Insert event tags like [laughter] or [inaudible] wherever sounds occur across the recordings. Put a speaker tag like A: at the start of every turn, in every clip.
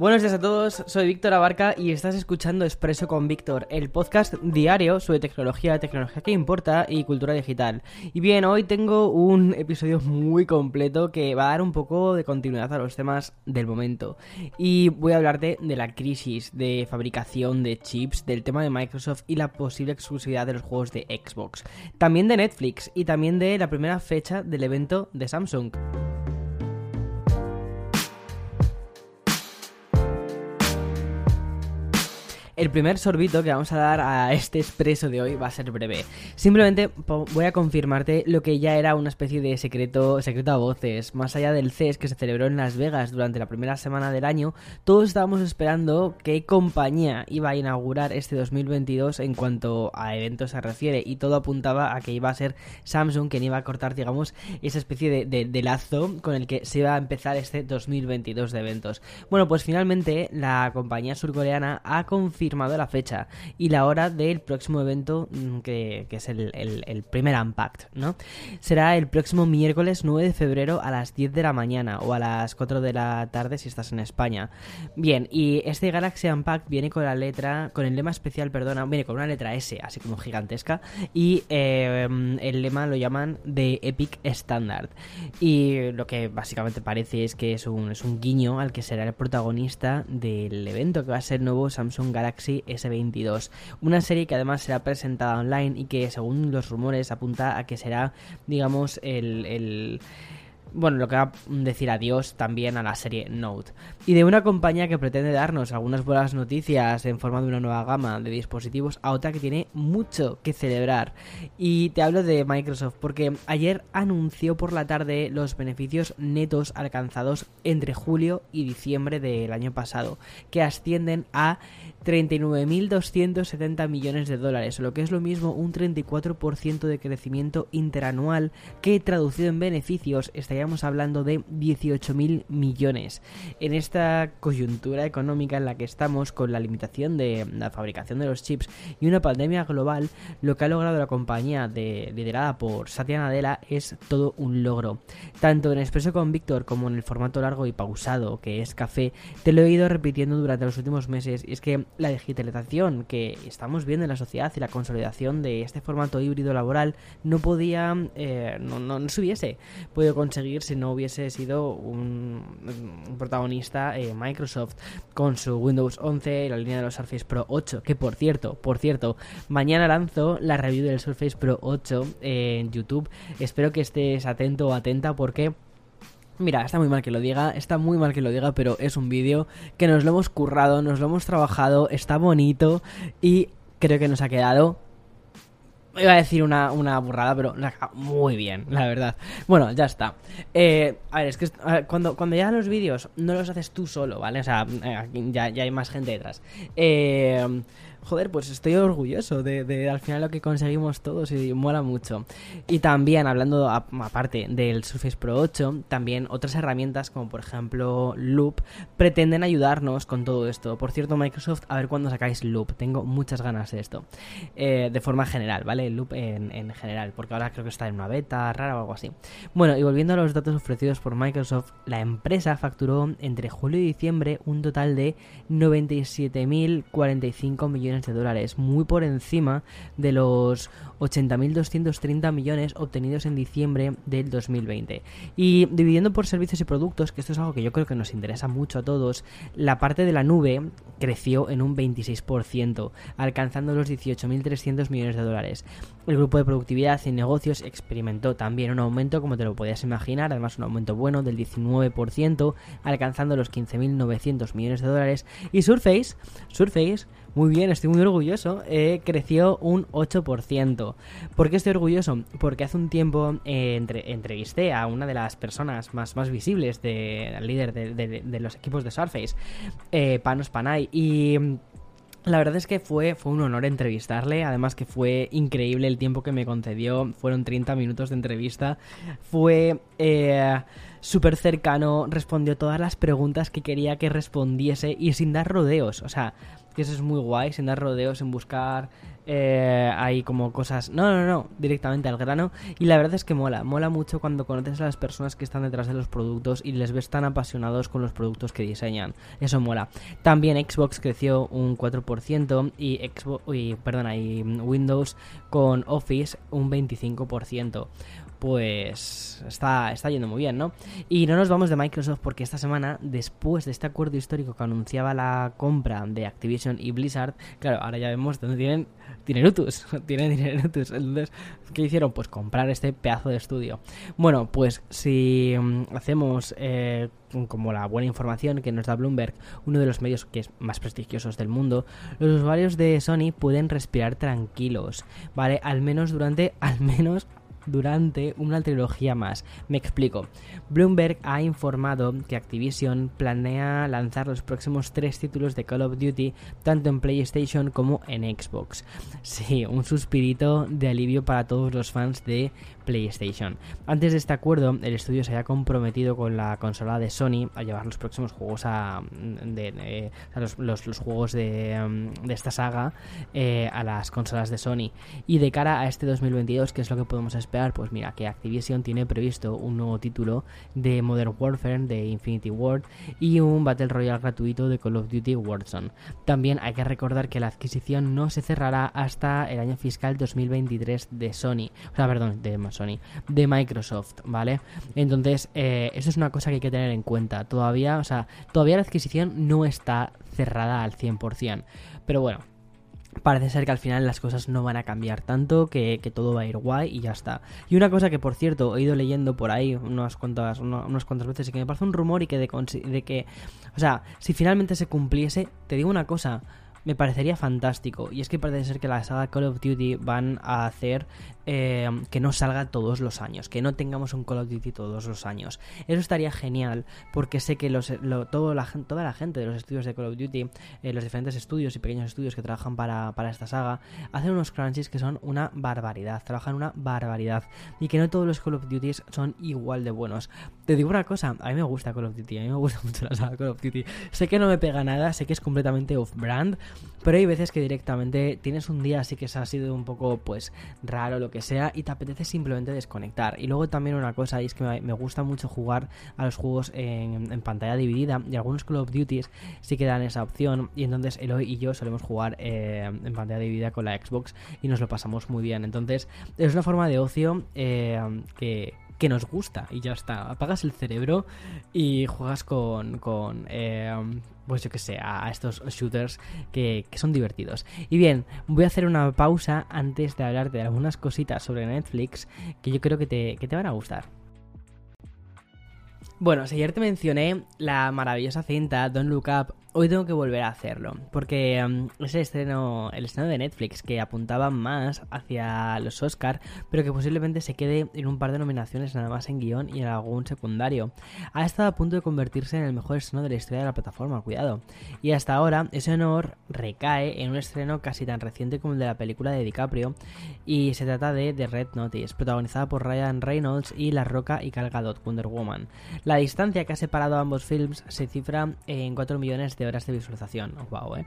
A: Buenos días a todos, soy Víctor Abarca y estás escuchando Expreso con Víctor, el podcast diario sobre tecnología, tecnología que importa y cultura digital. Y bien, hoy tengo un episodio muy completo que va a dar un poco de continuidad a los temas del momento. Y voy a hablarte de la crisis de fabricación de chips, del tema de Microsoft y la posible exclusividad de los juegos de Xbox. También de Netflix y también de la primera fecha del evento de Samsung. El primer sorbito que vamos a dar a este expreso de hoy va a ser breve. Simplemente voy a confirmarte lo que ya era una especie de secreto, secreto a voces. Más allá del CES que se celebró en Las Vegas durante la primera semana del año, todos estábamos esperando qué compañía iba a inaugurar este 2022 en cuanto a eventos se refiere. Y todo apuntaba a que iba a ser Samsung quien iba a cortar, digamos, esa especie de, de lazo con el que se iba a empezar este 2022 de eventos. Bueno, pues finalmente la compañía surcoreana ha confirmado la fecha y la hora del próximo evento mm, que, es el, primer Unpacked, ¿no? Será el próximo miércoles 9 de febrero a las 10 de la mañana o a las 4 de la tarde si estás en España. Bien, y este Galaxy Unpacked viene con la letra, con el lema especial, perdona, viene con una letra S, así como gigantesca, y em, el lema lo llaman de Epic Standard. Y lo que básicamente parece es que es un, es un guiño al que será el protagonista del evento, que va a ser el nuevo Samsung Galaxy S22. Una serie que además será presentada online y que según los rumores apunta a que será, digamos, el bueno, lo que va a decir adiós también a la serie Note. Y de una compañía que pretende darnos algunas buenas noticias en forma de una nueva gama de dispositivos a otra que tiene mucho que celebrar. Y te hablo de Microsoft porque ayer anunció por la tarde los beneficios netos alcanzados entre julio y diciembre del año pasado, que ascienden a 39.270 millones de dólares, lo que es lo mismo un 34% de crecimiento interanual que traducido en beneficios estaría estaríamos hablando de 18.000 millones. En esta coyuntura económica en la que estamos, con la limitación de la fabricación de los chips y una pandemia global, lo que ha logrado la compañía de, liderada por Satya Nadella es todo un logro. Tanto en Expreso con Víctor como en el formato largo y pausado que es Café, te lo he ido repitiendo durante los últimos meses y es que la digitalización que estamos viendo en la sociedad y la consolidación de este formato híbrido laboral no podía, eh, no, no, no se hubiese podido conseguir si no hubiese sido un, protagonista eh, Microsoft con su Windows 11 y la línea de los Surface Pro 8. Que por cierto, por cierto, mañana lanzo la review del Surface Pro 8 en YouTube. Espero que estés atento o atenta porque... Mira, está muy mal que lo diga, está muy mal que lo diga, pero es un vídeo que nos lo hemos currado, nos lo hemos trabajado, está bonito y creo que nos ha quedado Iba a decir una, una burrada, pero muy bien, la verdad. Bueno, ya está. Eh, a ver, es que cuando, cuando ya los vídeos no los haces tú solo, ¿vale? O sea, eh, ya, ya hay más gente detrás. Eh, joder, pues estoy orgulloso de, al final lo que conseguimos todos y mola mucho. Y también, hablando aparte del Surface Pro 8, también otras herramientas como por ejemplo Loop pretenden ayudarnos con todo esto. Por cierto, Microsoft, a ver cuándo sacáis Loop. Tengo muchas ganas de esto. Eh, de forma general, ¿vale? Loop en, en general, porque ahora creo que está en una beta rara o algo así. Bueno, y volviendo a los datos ofrecidos por Microsoft, la empresa facturó entre julio y diciembre un total de 97.045 millones de dólares, muy por encima de los 80.230 millones obtenidos en diciembre del 2020. Y dividiendo por servicios y productos, que esto es algo que yo creo que nos interesa mucho a todos, la parte de la nube creció en un 26%, alcanzando los 18.300 millones de dólares. El grupo de productividad y negocios experimentó también un aumento, como te lo podías imaginar, además un aumento bueno del 19%, alcanzando los 15.900 millones de dólares. Y Surface, Surface muy bien, estoy muy orgulloso. Eh, creció un 8%. ¿Por qué estoy orgulloso? Porque hace un tiempo eh, entre, entrevisté a una de las personas más, más visibles, de, líder de, los equipos de Surface, eh, Panos Panay, y... La verdad es que fue, fue un honor entrevistarle, además que fue increíble el tiempo que me concedió, fueron 30 minutos de entrevista, fue eh, súper cercano, respondió todas las preguntas que quería que respondiese y sin dar rodeos, o sea, que eso es muy guay, sin dar rodeos, en buscar eh, hay como cosas... No, no, no, directamente al grano. Y la verdad es que mola, mola mucho cuando conoces a las personas que están detrás de los productos y les ves tan apasionados con los productos que diseñan. Eso mola. También Xbox creció un 4% y, Xbox, y, Windows con Office un 25% pues está, está yendo muy bien, ¿no? Y no nos vamos de Microsoft porque esta semana, después de este acuerdo histórico que anunciaba la compra de Activision y Blizzard, claro, ahora ya vemos dónde tienen dinerutus, tienen [laughs] dinerutus. Entonces, ¿qué hicieron? Pues comprar este pedazo de estudio. Bueno, pues si mm, hacemos eh, como la buena información que nos da Bloomberg, uno de los medios que es más prestigiosos del mundo, los usuarios de Sony pueden respirar tranquilos, ¿vale? Al menos durante, al menos durante una trilogía más. Me explico. Bloomberg ha informado que Activision planea lanzar los próximos tres títulos de Call of Duty tanto en PlayStation como en Xbox. Sí, un suspirito de alivio para todos los fans de PlayStation. Antes de este acuerdo, el estudio se había comprometido con la consola de Sony a llevar los próximos juegos a, de, los, juegos de, de, esta saga eh, a las consolas de Sony. Y de cara a este 2022, ¿qué es lo que podemos esperar? Pues mira, que Activision tiene previsto un nuevo título de Modern Warfare de Infinity Ward y un Battle Royale gratuito de Call of Duty Warzone. También hay que recordar que la adquisición no se cerrará hasta el año fiscal 2023 de Sony, o sea, perdón, de De Microsoft, ¿vale? Entonces, eh, eso es una cosa que hay que tener en cuenta. Todavía, o sea, todavía la adquisición no está cerrada al 100%. Pero bueno, parece ser que al final las cosas no van a cambiar tanto, que, todo va a ir guay y ya está. Y una cosa que, por cierto, he ido leyendo por ahí unas cuantas, unas cuantas veces y que me parece un rumor y que de, de que, o sea, si finalmente se cumpliese, te digo una cosa, me parecería fantástico. Y es que parece ser que la saga Call of Duty van a hacer eh, que no salga todos los años, que no tengamos un Call of Duty todos los años. Eso estaría genial porque sé que los, todo la, toda la gente de los estudios de Call of Duty, eh, los diferentes estudios y pequeños estudios que trabajan para, para esta saga, hacen unos crunchies que son una barbaridad, trabajan una barbaridad y que no todos los Call of Duty son igual de buenos. Te digo una cosa, a mí me gusta Call of Duty, a mí me gusta [laughs] mucho la saga Call of Duty. Sé que no me pega nada, sé que es completamente off-brand, pero hay veces que directamente tienes un día así que se ha sido un poco pues raro, lo que sea, y te apetece simplemente desconectar. Y luego también una cosa, y es que me, gusta mucho jugar a los juegos en, pantalla dividida, y algunos Call of Duties sí que dan esa opción, y entonces Eloy y yo solemos jugar eh, en pantalla dividida con la Xbox y nos lo pasamos muy bien. Entonces es una forma de ocio eh, que que nos gusta y ya está. Apagas el cerebro y juegas con, con eh, pues yo que sé, a, estos shooters que, son divertidos. Y bien, voy a hacer una pausa antes de hablarte de algunas cositas sobre Netflix que yo creo que te, que te van a gustar. Bueno, si ayer te mencioné la maravillosa cinta Don't Look Up hoy tengo que volver a hacerlo, porque um, es el estreno, el estreno de Netflix que apuntaba más hacia los Oscar, pero que posiblemente se quede en un par de nominaciones nada más en guion y en algún secundario. Ha estado a punto de convertirse en el mejor estreno de la historia de la plataforma, cuidado. Y hasta ahora ese honor recae en un estreno casi tan reciente como el de la película de DiCaprio, y se trata de The Red Notice, protagonizada por Ryan Reynolds y La Roca y Gal Gadot, Wonder Woman. La distancia que ha separado ambos films se cifra en 4 millones de horas de visualización. Wow, eh.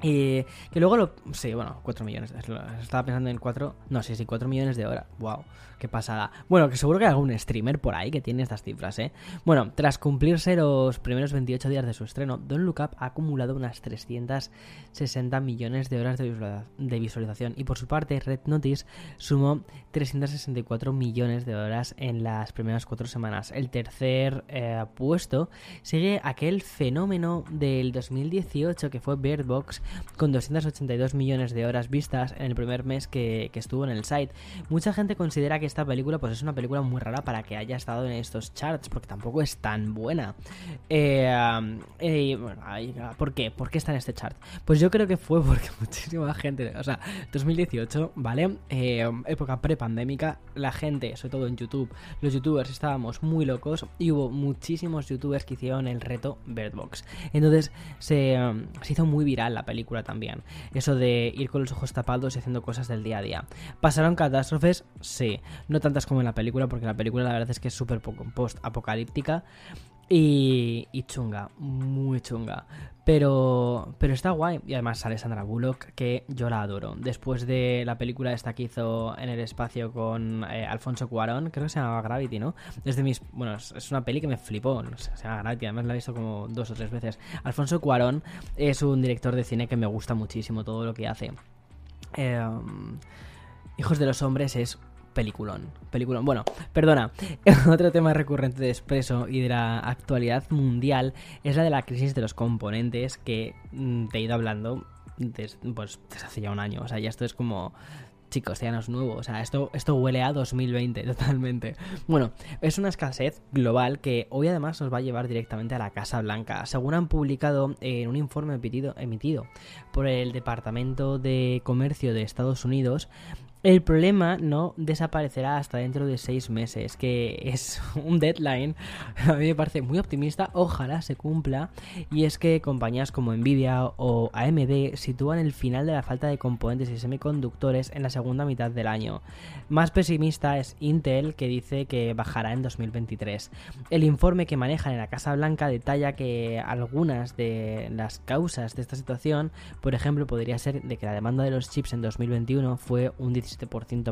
A: Y que luego lo. Sí, bueno, 4 millones. Estaba pensando en 4. No, sí, sí, 4 millones de horas. Wow, qué pasada. Bueno, que seguro que hay algún streamer por ahí que tiene estas cifras, ¿eh? Bueno, tras cumplirse los primeros 28 días de su estreno, Don Look ha acumulado unas 360 millones de horas de visualización. Y por su parte, Red Notice sumó 364 millones de horas en las primeras 4 semanas. El tercer eh, puesto sigue aquel fenómeno del 2018 que fue Bird Box con 282 millones de horas vistas en el primer mes que, estuvo en el site. Mucha gente considera que esta película pues es una película muy rara para que haya estado en estos charts, porque tampoco es tan buena. Eh, eh, ¿Por qué? ¿Por qué está en este chart? Pues yo creo que fue porque [laughs] muchísima gente, o sea, 2018, ¿vale? Eh, época prepandémica, la gente, sobre todo en YouTube, los youtubers estábamos muy locos y hubo muchísimos youtubers que hicieron el reto Birdbox. Entonces se, se hizo muy viral la película también. Eso de ir con los ojos tapados y haciendo cosas del día a día. ¿Pasaron catástrofes? Sí. No tantas como en la película, porque la película la verdad es que es súper post-apocalíptica. Y, y chunga, muy chunga. Pero, pero está guay. Y además sale Sandra Bullock, que yo la adoro. Después de la película esta que hizo en el espacio con eh, Alfonso Cuarón, creo que se llama Gravity, ¿no? Es de mis. Bueno, es una peli que me flipó. se llama Gravity, además la he visto como dos o tres veces. Alfonso Cuarón es un director de cine que me gusta muchísimo todo lo que hace. Em, Hijos de los Hombres es peliculón. Peliculón. Bueno, perdona. [laughs] Otro tema recurrente de Expreso y de la actualidad mundial es la de la crisis de los componentes que mm, te he ido hablando desde, pues, desde hace ya un año. O sea, ya esto es como chicos, ya no es nuevo. O sea, esto, esto huele a 2020 [laughs] totalmente. Bueno, es una escasez global que hoy además nos va a llevar directamente a la Casa Blanca. Según han publicado en un informe emitido, emitido por el Departamento de Comercio de Estados Unidos, el problema no desaparecerá hasta dentro de seis meses, que es [laughs] un deadline, a mí me parece muy optimista, ojalá se cumpla, y es que compañías como Nvidia o AMD sitúan el final de la falta de componentes y semiconductores en la segunda mitad del año. Más pesimista es Intel, que dice que bajará en 2023. El informe que manejan en la Casa Blanca detalla que algunas de las causas de esta situación, por ejemplo, podría ser de que la demanda de los chips en 2021 fue un 17%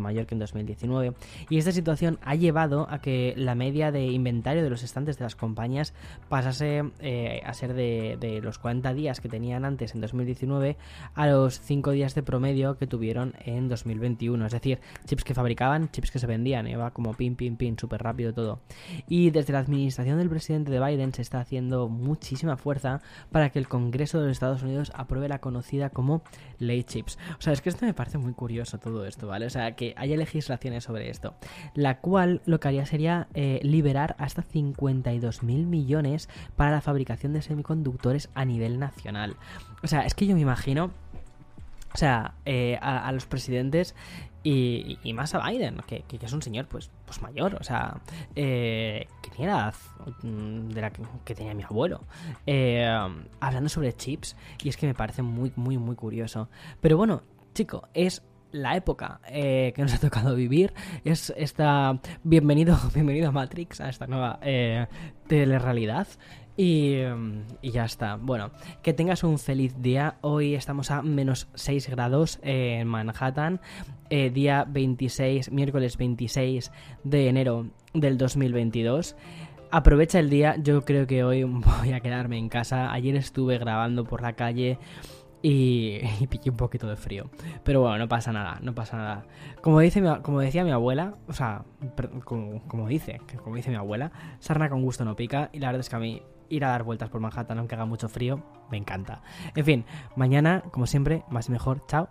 A: mayor que en 2019. Y esta situación ha llevado a que la media de inventario de los estantes de las compañías pasase eh, a ser de, los 40 días que tenían antes en 2019 a los 5 días de promedio que tuvieron en 2021. Es decir, chips que fabricaban, chips que se vendían. va como pin, pin, pin, súper rápido todo. Y desde la administración del presidente de Biden se está haciendo muchísima fuerza para que el Congreso de los Estados Unidos apruebe la conocida como ley chips. O sea, es que esto me parece muy curioso todo esto. O sea, que haya legislaciones sobre esto. La cual lo que haría sería eh, liberar hasta 52.000 millones para la fabricación de semiconductores a nivel nacional. O sea, es que yo me imagino... O sea, eh, a, los presidentes y, más a Biden, que, es un señor pues, pues mayor, o sea, eh, que tiene la edad mm, de la que, tenía mi abuelo, hablando sobre chips, y es que me parece muy, muy, muy curioso. Pero bueno, chico, es la época eh, que nos ha tocado vivir es esta bienvenido [laughs] bienvenido a Matrix a esta nueva eh, telerrealidad y, y, ya está. Bueno, que tengas un feliz día. Hoy estamos a menos 6 grados en Manhattan. Eh, día 26, miércoles 26 de enero del 2022. Aprovecha el día. Yo creo que hoy [laughs] voy a quedarme en casa. Ayer estuve grabando por la calle y, [laughs] y un poquito de frío. Pero bueno, no pasa nada, no pasa nada. Como, dice como decía mi abuela, o sea, como, dice, como dice mi abuela, sarna con gusto no pica y la verdad es que a mí ir a dar vueltas por Manhattan aunque haga mucho frío, me encanta. En fin, mañana, como siempre, más y mejor, chao.